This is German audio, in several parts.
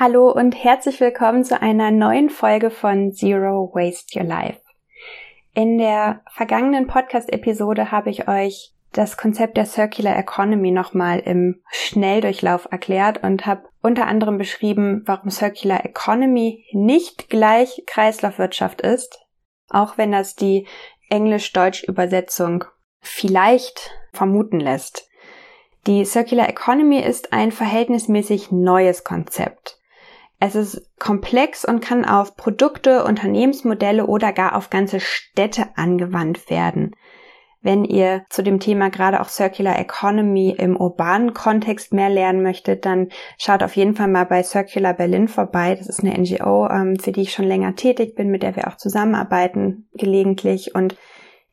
Hallo und herzlich willkommen zu einer neuen Folge von Zero Waste Your Life. In der vergangenen Podcast-Episode habe ich euch das Konzept der Circular Economy nochmal im Schnelldurchlauf erklärt und habe unter anderem beschrieben, warum Circular Economy nicht gleich Kreislaufwirtschaft ist, auch wenn das die Englisch-Deutsch-Übersetzung vielleicht vermuten lässt. Die Circular Economy ist ein verhältnismäßig neues Konzept. Es ist komplex und kann auf Produkte, Unternehmensmodelle oder gar auf ganze Städte angewandt werden. Wenn ihr zu dem Thema gerade auch Circular Economy im urbanen Kontext mehr lernen möchtet, dann schaut auf jeden Fall mal bei Circular Berlin vorbei. Das ist eine NGO, ähm, für die ich schon länger tätig bin, mit der wir auch zusammenarbeiten gelegentlich und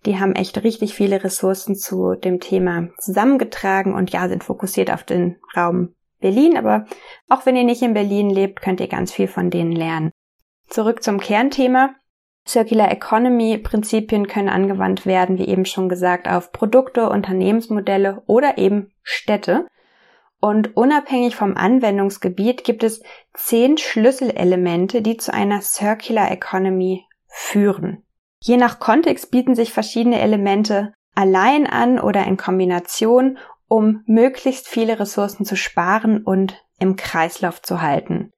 die haben echt richtig viele Ressourcen zu dem Thema zusammengetragen und ja, sind fokussiert auf den Raum Berlin, aber auch wenn ihr nicht in Berlin lebt, könnt ihr ganz viel von denen lernen. Zurück zum Kernthema. Circular Economy Prinzipien können angewandt werden, wie eben schon gesagt, auf Produkte, Unternehmensmodelle oder eben Städte. Und unabhängig vom Anwendungsgebiet gibt es zehn Schlüsselelemente, die zu einer Circular Economy führen. Je nach Kontext bieten sich verschiedene Elemente allein an oder in Kombination um möglichst viele Ressourcen zu sparen und im Kreislauf zu halten.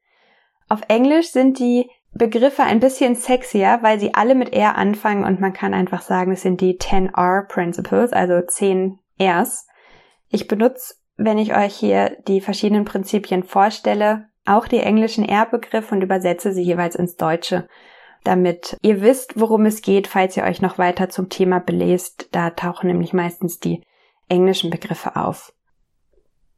Auf Englisch sind die Begriffe ein bisschen sexier, weil sie alle mit R anfangen und man kann einfach sagen, es sind die 10R Principles, also 10 Rs. Ich benutze, wenn ich euch hier die verschiedenen Prinzipien vorstelle, auch die englischen R-Begriffe und übersetze sie jeweils ins Deutsche, damit ihr wisst, worum es geht, falls ihr euch noch weiter zum Thema belest. Da tauchen nämlich meistens die englischen Begriffe auf.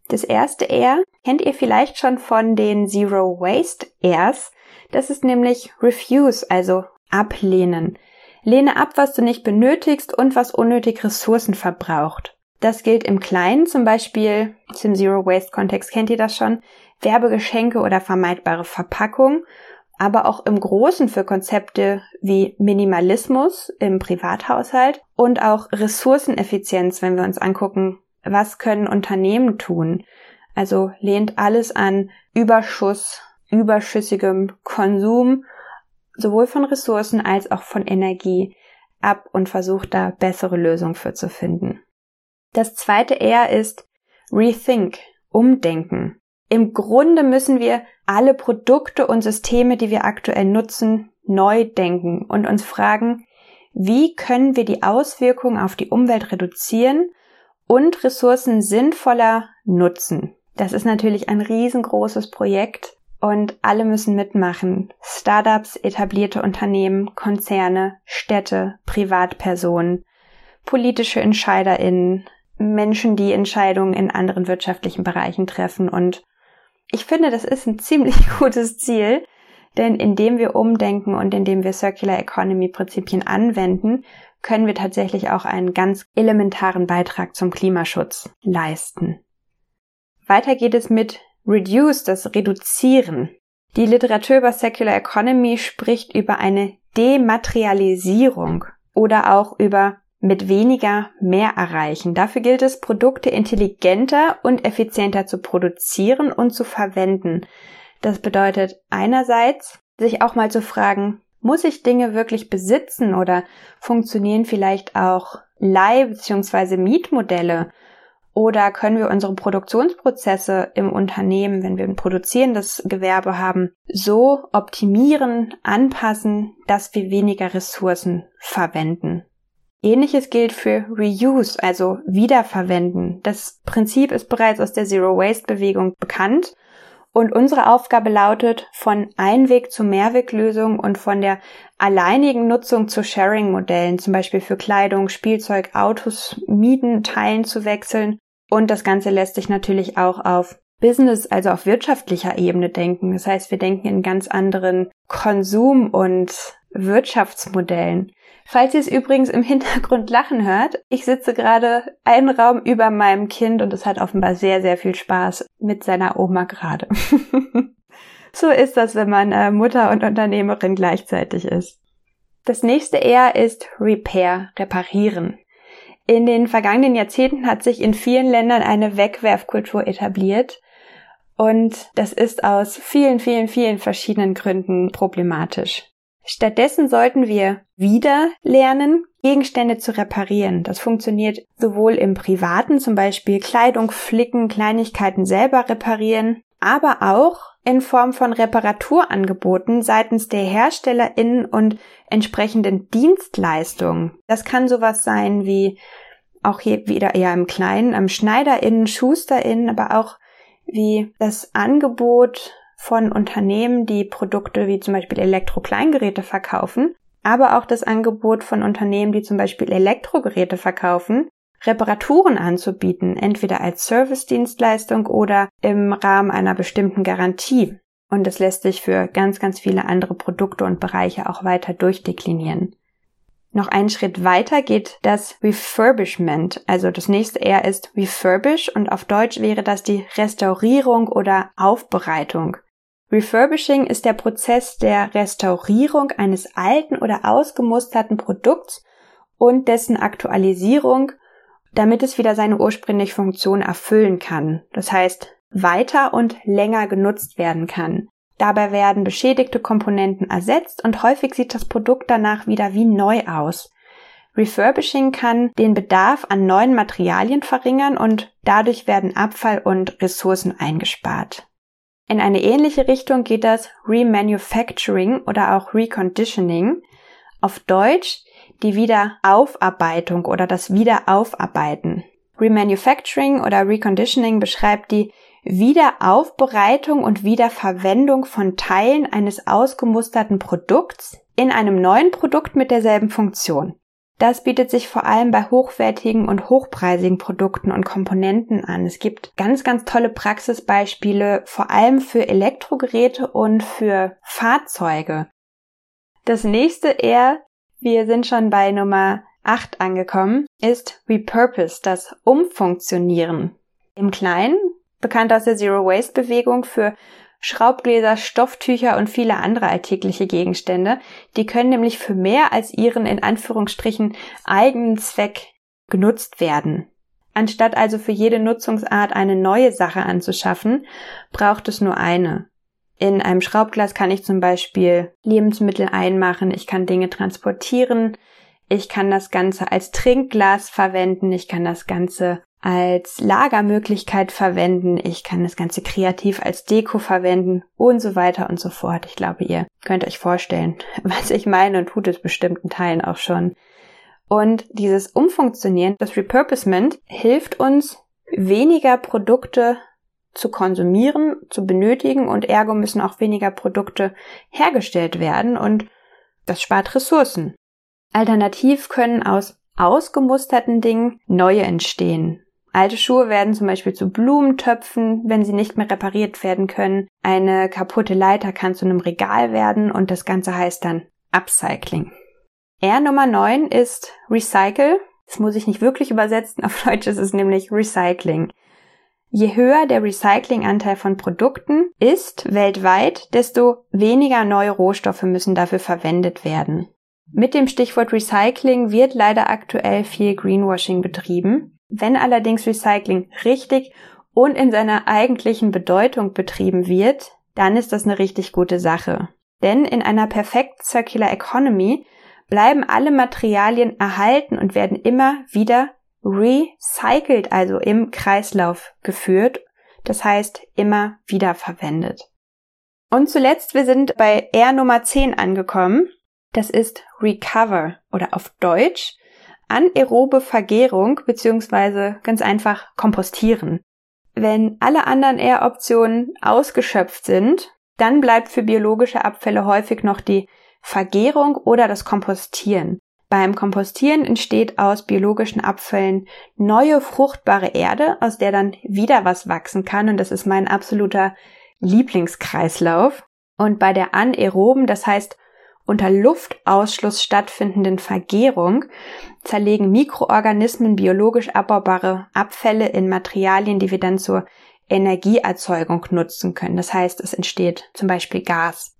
Das erste R kennt ihr vielleicht schon von den Zero Waste Rs. Das ist nämlich Refuse, also ablehnen. Lehne ab, was du nicht benötigst und was unnötig Ressourcen verbraucht. Das gilt im Kleinen, zum Beispiel im Zero Waste Kontext kennt ihr das schon, Werbegeschenke oder vermeidbare Verpackung, aber auch im Großen für Konzepte wie Minimalismus im Privathaushalt und auch Ressourceneffizienz, wenn wir uns angucken, was können Unternehmen tun. Also lehnt alles an Überschuss, überschüssigem Konsum, sowohl von Ressourcen als auch von Energie ab und versucht da bessere Lösungen für zu finden. Das zweite R ist Rethink, Umdenken. Im Grunde müssen wir alle Produkte und Systeme, die wir aktuell nutzen, neu denken und uns fragen, wie können wir die Auswirkungen auf die Umwelt reduzieren und Ressourcen sinnvoller nutzen. Das ist natürlich ein riesengroßes Projekt und alle müssen mitmachen. Startups, etablierte Unternehmen, Konzerne, Städte, Privatpersonen, politische Entscheiderinnen, Menschen, die Entscheidungen in anderen wirtschaftlichen Bereichen treffen und ich finde, das ist ein ziemlich gutes Ziel, denn indem wir umdenken und indem wir Circular Economy Prinzipien anwenden, können wir tatsächlich auch einen ganz elementaren Beitrag zum Klimaschutz leisten. Weiter geht es mit Reduce, das Reduzieren. Die Literatur über Circular Economy spricht über eine Dematerialisierung oder auch über mit weniger mehr erreichen. Dafür gilt es, Produkte intelligenter und effizienter zu produzieren und zu verwenden. Das bedeutet einerseits, sich auch mal zu fragen, muss ich Dinge wirklich besitzen oder funktionieren vielleicht auch Leih- bzw. Mietmodelle? Oder können wir unsere Produktionsprozesse im Unternehmen, wenn wir ein produzierendes Gewerbe haben, so optimieren, anpassen, dass wir weniger Ressourcen verwenden? Ähnliches gilt für Reuse, also Wiederverwenden. Das Prinzip ist bereits aus der Zero Waste Bewegung bekannt und unsere Aufgabe lautet, von Einweg zu Mehrweglösung und von der alleinigen Nutzung zu Sharing-Modellen, zum Beispiel für Kleidung, Spielzeug, Autos, Mieten, Teilen zu wechseln. Und das Ganze lässt sich natürlich auch auf Business, also auf wirtschaftlicher Ebene denken. Das heißt, wir denken in ganz anderen Konsum- und Wirtschaftsmodellen. Falls ihr es übrigens im Hintergrund lachen hört, ich sitze gerade einen Raum über meinem Kind und es hat offenbar sehr, sehr viel Spaß mit seiner Oma gerade. so ist das, wenn man äh, Mutter und Unternehmerin gleichzeitig ist. Das nächste eher ist Repair, reparieren. In den vergangenen Jahrzehnten hat sich in vielen Ländern eine Wegwerfkultur etabliert Und das ist aus vielen, vielen, vielen verschiedenen Gründen problematisch. Stattdessen sollten wir wieder lernen, Gegenstände zu reparieren. Das funktioniert sowohl im Privaten, zum Beispiel Kleidung flicken, Kleinigkeiten selber reparieren, aber auch in Form von Reparaturangeboten seitens der HerstellerInnen und entsprechenden Dienstleistungen. Das kann sowas sein wie auch hier wieder eher im Kleinen, am SchneiderInnen, SchusterInnen, aber auch wie das Angebot von Unternehmen, die Produkte wie zum Beispiel Elektrokleingeräte verkaufen, aber auch das Angebot von Unternehmen, die zum Beispiel Elektrogeräte verkaufen, Reparaturen anzubieten, entweder als Service-Dienstleistung oder im Rahmen einer bestimmten Garantie. Und das lässt sich für ganz, ganz viele andere Produkte und Bereiche auch weiter durchdeklinieren. Noch einen Schritt weiter geht das Refurbishment. Also das nächste R ist Refurbish und auf Deutsch wäre das die Restaurierung oder Aufbereitung. Refurbishing ist der Prozess der Restaurierung eines alten oder ausgemusterten Produkts und dessen Aktualisierung, damit es wieder seine ursprüngliche Funktion erfüllen kann. Das heißt, weiter und länger genutzt werden kann. Dabei werden beschädigte Komponenten ersetzt und häufig sieht das Produkt danach wieder wie neu aus. Refurbishing kann den Bedarf an neuen Materialien verringern und dadurch werden Abfall und Ressourcen eingespart. In eine ähnliche Richtung geht das Remanufacturing oder auch Reconditioning. Auf Deutsch die Wiederaufarbeitung oder das Wiederaufarbeiten. Remanufacturing oder Reconditioning beschreibt die Wiederaufbereitung und Wiederverwendung von Teilen eines ausgemusterten Produkts in einem neuen Produkt mit derselben Funktion. Das bietet sich vor allem bei hochwertigen und hochpreisigen Produkten und Komponenten an. Es gibt ganz, ganz tolle Praxisbeispiele, vor allem für Elektrogeräte und für Fahrzeuge. Das nächste eher, wir sind schon bei Nummer 8 angekommen, ist Repurpose, das Umfunktionieren. Im Kleinen, bekannt aus der Zero Waste Bewegung für Schraubgläser, Stofftücher und viele andere alltägliche Gegenstände. Die können nämlich für mehr als ihren in Anführungsstrichen eigenen Zweck genutzt werden. Anstatt also für jede Nutzungsart eine neue Sache anzuschaffen, braucht es nur eine. In einem Schraubglas kann ich zum Beispiel Lebensmittel einmachen, ich kann Dinge transportieren, ich kann das Ganze als Trinkglas verwenden, ich kann das Ganze als Lagermöglichkeit verwenden. Ich kann das Ganze kreativ als Deko verwenden und so weiter und so fort. Ich glaube, ihr könnt euch vorstellen, was ich meine und tut es bestimmten Teilen auch schon. Und dieses Umfunktionieren, das Repurposement, hilft uns, weniger Produkte zu konsumieren, zu benötigen und ergo müssen auch weniger Produkte hergestellt werden und das spart Ressourcen. Alternativ können aus ausgemusterten Dingen neue entstehen. Alte Schuhe werden zum Beispiel zu Blumentöpfen, wenn sie nicht mehr repariert werden können. Eine kaputte Leiter kann zu einem Regal werden und das Ganze heißt dann Upcycling. R Nummer 9 ist Recycle. Das muss ich nicht wirklich übersetzen. Auf Deutsch ist es nämlich Recycling. Je höher der Recyclinganteil von Produkten ist weltweit, desto weniger neue Rohstoffe müssen dafür verwendet werden. Mit dem Stichwort Recycling wird leider aktuell viel Greenwashing betrieben. Wenn allerdings Recycling richtig und in seiner eigentlichen Bedeutung betrieben wird, dann ist das eine richtig gute Sache. Denn in einer perfekt Circular Economy bleiben alle Materialien erhalten und werden immer wieder recycelt, also im Kreislauf geführt. Das heißt, immer wieder verwendet. Und zuletzt, wir sind bei R Nummer 10 angekommen. Das ist Recover oder auf Deutsch anaerobe Vergärung beziehungsweise ganz einfach kompostieren. Wenn alle anderen R-Optionen ausgeschöpft sind, dann bleibt für biologische Abfälle häufig noch die Vergärung oder das Kompostieren. Beim Kompostieren entsteht aus biologischen Abfällen neue fruchtbare Erde, aus der dann wieder was wachsen kann und das ist mein absoluter Lieblingskreislauf. Und bei der anaeroben, das heißt unter Luftausschluss stattfindenden Vergärung zerlegen Mikroorganismen biologisch abbaubare Abfälle in Materialien, die wir dann zur Energieerzeugung nutzen können. Das heißt, es entsteht zum Beispiel Gas.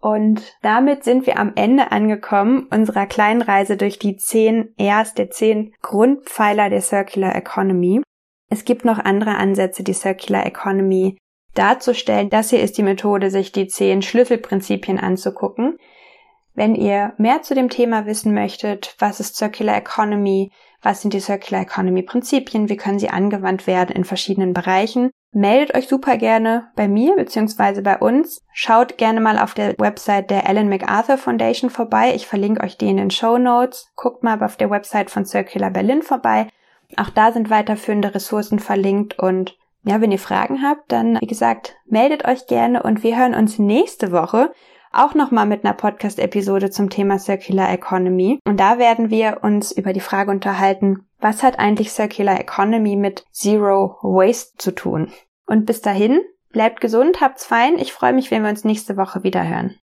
Und damit sind wir am Ende angekommen unserer kleinen Reise durch die zehn Rs der zehn Grundpfeiler der Circular Economy. Es gibt noch andere Ansätze, die Circular Economy darzustellen. Das hier ist die Methode, sich die zehn Schlüsselprinzipien anzugucken. Wenn ihr mehr zu dem Thema wissen möchtet, was ist Circular Economy, was sind die Circular Economy Prinzipien, wie können sie angewandt werden in verschiedenen Bereichen, meldet euch super gerne bei mir bzw. bei uns. Schaut gerne mal auf der Website der Ellen MacArthur Foundation vorbei. Ich verlinke euch die in den Show Notes. Guckt mal auf der Website von Circular Berlin vorbei. Auch da sind weiterführende Ressourcen verlinkt und ja, wenn ihr Fragen habt, dann wie gesagt, meldet euch gerne und wir hören uns nächste Woche auch nochmal mit einer Podcast-Episode zum Thema Circular Economy. Und da werden wir uns über die Frage unterhalten, was hat eigentlich Circular Economy mit Zero Waste zu tun? Und bis dahin, bleibt gesund, habt's fein. Ich freue mich, wenn wir uns nächste Woche wieder hören.